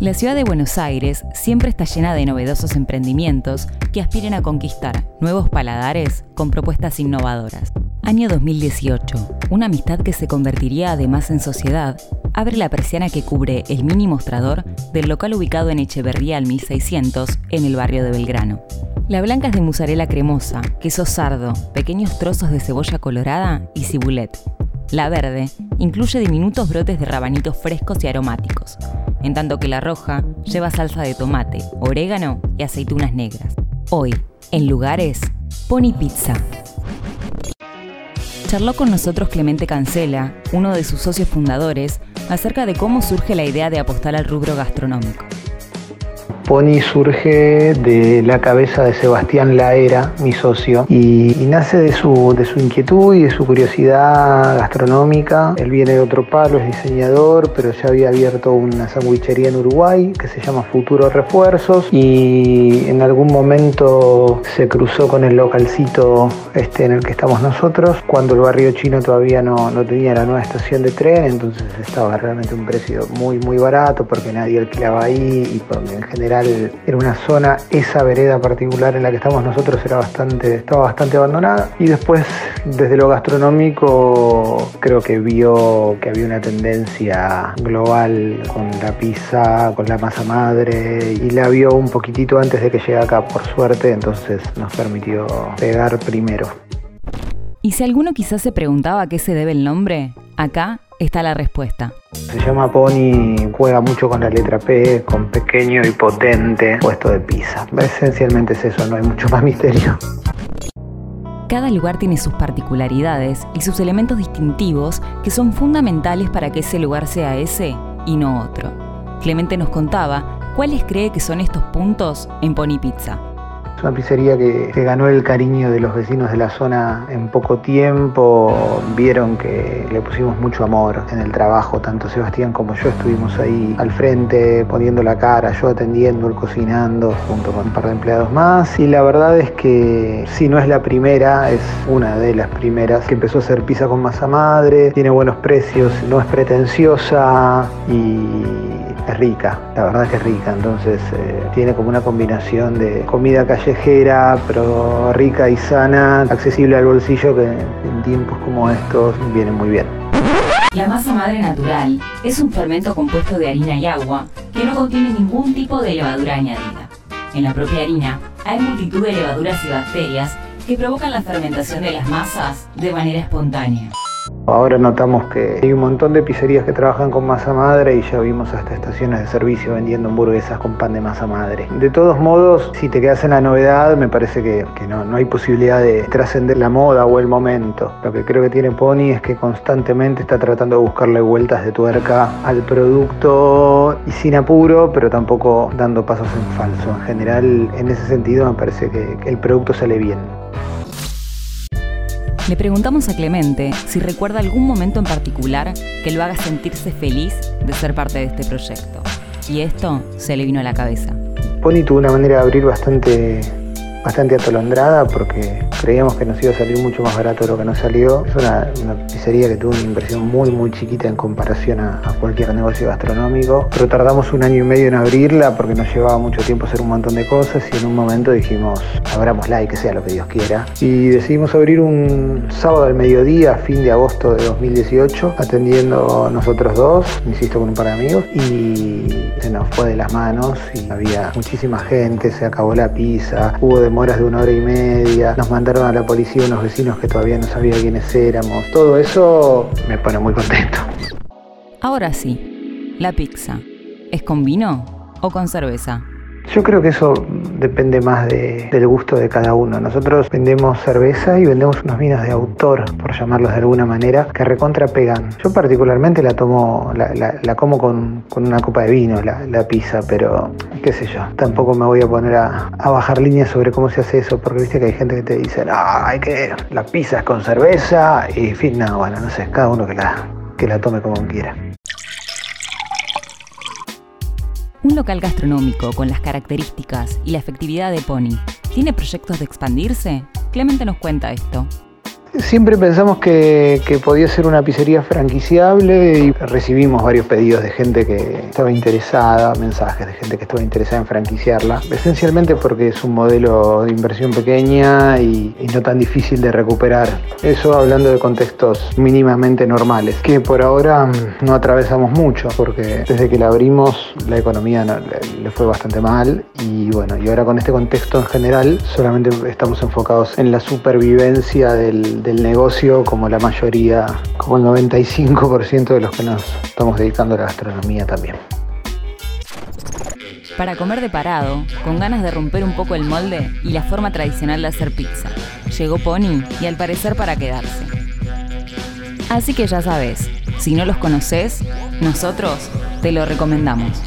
La ciudad de Buenos Aires siempre está llena de novedosos emprendimientos que aspiran a conquistar nuevos paladares con propuestas innovadoras. Año 2018. Una amistad que se convertiría además en sociedad abre la persiana que cubre el mini mostrador del local ubicado en Echeverría al 1600 en el barrio de Belgrano. La blanca es de mozzarella cremosa, queso sardo, pequeños trozos de cebolla colorada y cibulet. La verde incluye diminutos brotes de rabanitos frescos y aromáticos, en tanto que la roja lleva salsa de tomate, orégano y aceitunas negras. Hoy, en lugares, Pony Pizza. Charló con nosotros Clemente Cancela, uno de sus socios fundadores, acerca de cómo surge la idea de apostar al rubro gastronómico. Pony surge de la cabeza de Sebastián Laera, mi socio, y, nace de su, inquietud y de su curiosidad gastronómica. Él viene de otro palo, es diseñador, pero ya había abierto una sandwichería en Uruguay que se llama Futuro Refuerzos y en algún momento se cruzó con el localcito este en el que estamos nosotros, cuando el barrio chino todavía no, no tenía la nueva estación de tren, entonces estaba realmente un precio muy muy barato porque nadie alquilaba ahí y porque en general era una zona, esa vereda particular en la que estamos nosotros era bastante, estaba bastante abandonada. Y después, desde lo gastronómico, creo que vio que había una tendencia global con la pizza, con la masa madre, y la vio un poquitito antes de que llegue acá, por suerte, entonces nos permitió pegar primero. Y si alguno quizás se preguntaba a qué se debe el nombre, acá está la respuesta. Se llama Pony, juega mucho con la letra P, con pequeño y potente, puesto de pizza. Esencialmente es eso, no hay mucho más misterio. Cada lugar tiene sus particularidades y sus elementos distintivos que son fundamentales para que ese lugar sea ese y no otro. Clemente nos contaba cuáles cree que son estos puntos en Pony Pizza. Es una pizzería que, se ganó el cariño de los vecinos de la zona en poco tiempo. Vieron que le pusimos mucho amor en el trabajo, tanto Sebastián como yo estuvimos ahí al frente poniendo la cara, yo atendiendo, él cocinando, junto con un par de empleados más. Y la verdad es que si no es la primera, es una de las primeras que empezó a hacer pizza con masa madre, tiene buenos precios, no es pretenciosa y es rica, la verdad que es rica, entonces eh, tiene como una combinación de comida callejera, pero rica y sana, accesible al bolsillo, que en tiempos como estos viene muy bien. La masa madre natural es un fermento compuesto de harina y agua que no contiene ningún tipo de levadura añadida. En la propia harina hay multitud de levaduras y bacterias que provocan la fermentación de las masas de manera espontánea. Ahora notamos que hay un montón de pizzerías que trabajan con masa madre y ya vimos hasta estaciones de servicio vendiendo hamburguesas con pan de masa madre. De todos modos, si te quedas en la novedad, me parece que, no, hay posibilidad de trascender la moda o el momento. Lo que creo que tiene Pony es que constantemente está tratando de buscarle vueltas de tuerca al producto y sin apuro, pero tampoco dando pasos en falso. En general, en ese sentido, me parece que el producto sale bien. Le preguntamos a Clemente si recuerda algún momento en particular que lo haga sentirse feliz de ser parte de este proyecto. Y esto se le vino a la cabeza. Pony tuvo una manera de abrir bastante bastante atolondrada porque creíamos que nos iba a salir mucho más barato de lo que nos salió. Es una, pizzería que tuvo una inversión muy muy chiquita en comparación a, cualquier negocio gastronómico, pero tardamos un año y medio en abrirla porque nos llevaba mucho tiempo hacer un montón de cosas y en un momento dijimos, abramosla y que sea lo que Dios quiera. Y decidimos abrir un sábado al mediodía, fin de agosto de 2018, atendiendo nosotros dos, insisto, con un par de amigos, y nos fue de las manos y había muchísima gente, se acabó la pizza, hubo de demoras de una hora y media, nos mandaron a la policía unos vecinos que todavía no sabía quiénes éramos. Todo eso me pone muy contento. Ahora sí, la pizza. ¿Es con vino o con cerveza? Yo creo que eso depende más del gusto de cada uno. Nosotros vendemos cerveza y vendemos unos vinos de autor, por llamarlos de alguna manera, que recontra pegan. Yo particularmente la tomo, la, como con, una copa de vino, la, pizza, pero qué sé yo, tampoco me voy a poner a, bajar líneas sobre cómo se hace eso, porque viste que hay gente que te dice, no, hay que, la pizza es con cerveza y fin, no, bueno, no sé, cada uno que la, que la tome como quiera. Un local gastronómico con las características y la efectividad de Pony, ¿tiene proyectos de expandirse? Clemente nos cuenta esto. Siempre pensamos que, podía ser una pizzería franquiciable y recibimos varios pedidos de gente que estaba interesada, mensajes de gente que estaba interesada en franquiciarla, esencialmente porque es un modelo de inversión pequeña y, no tan difícil de recuperar. Eso hablando de contextos mínimamente normales, que por ahora mm, no atravesamos mucho, porque desde que la abrimos la economía le fue bastante mal y bueno, y ahora con este contexto en general solamente estamos enfocados en la supervivencia del negocio como la mayoría, como el 95% de los que nos estamos dedicando a la gastronomía también. Para comer de parado, con ganas de romper un poco el molde y la forma tradicional de hacer pizza, llegó Pony y al parecer para quedarse. Así que ya sabes, si no los conoces, nosotros te lo recomendamos.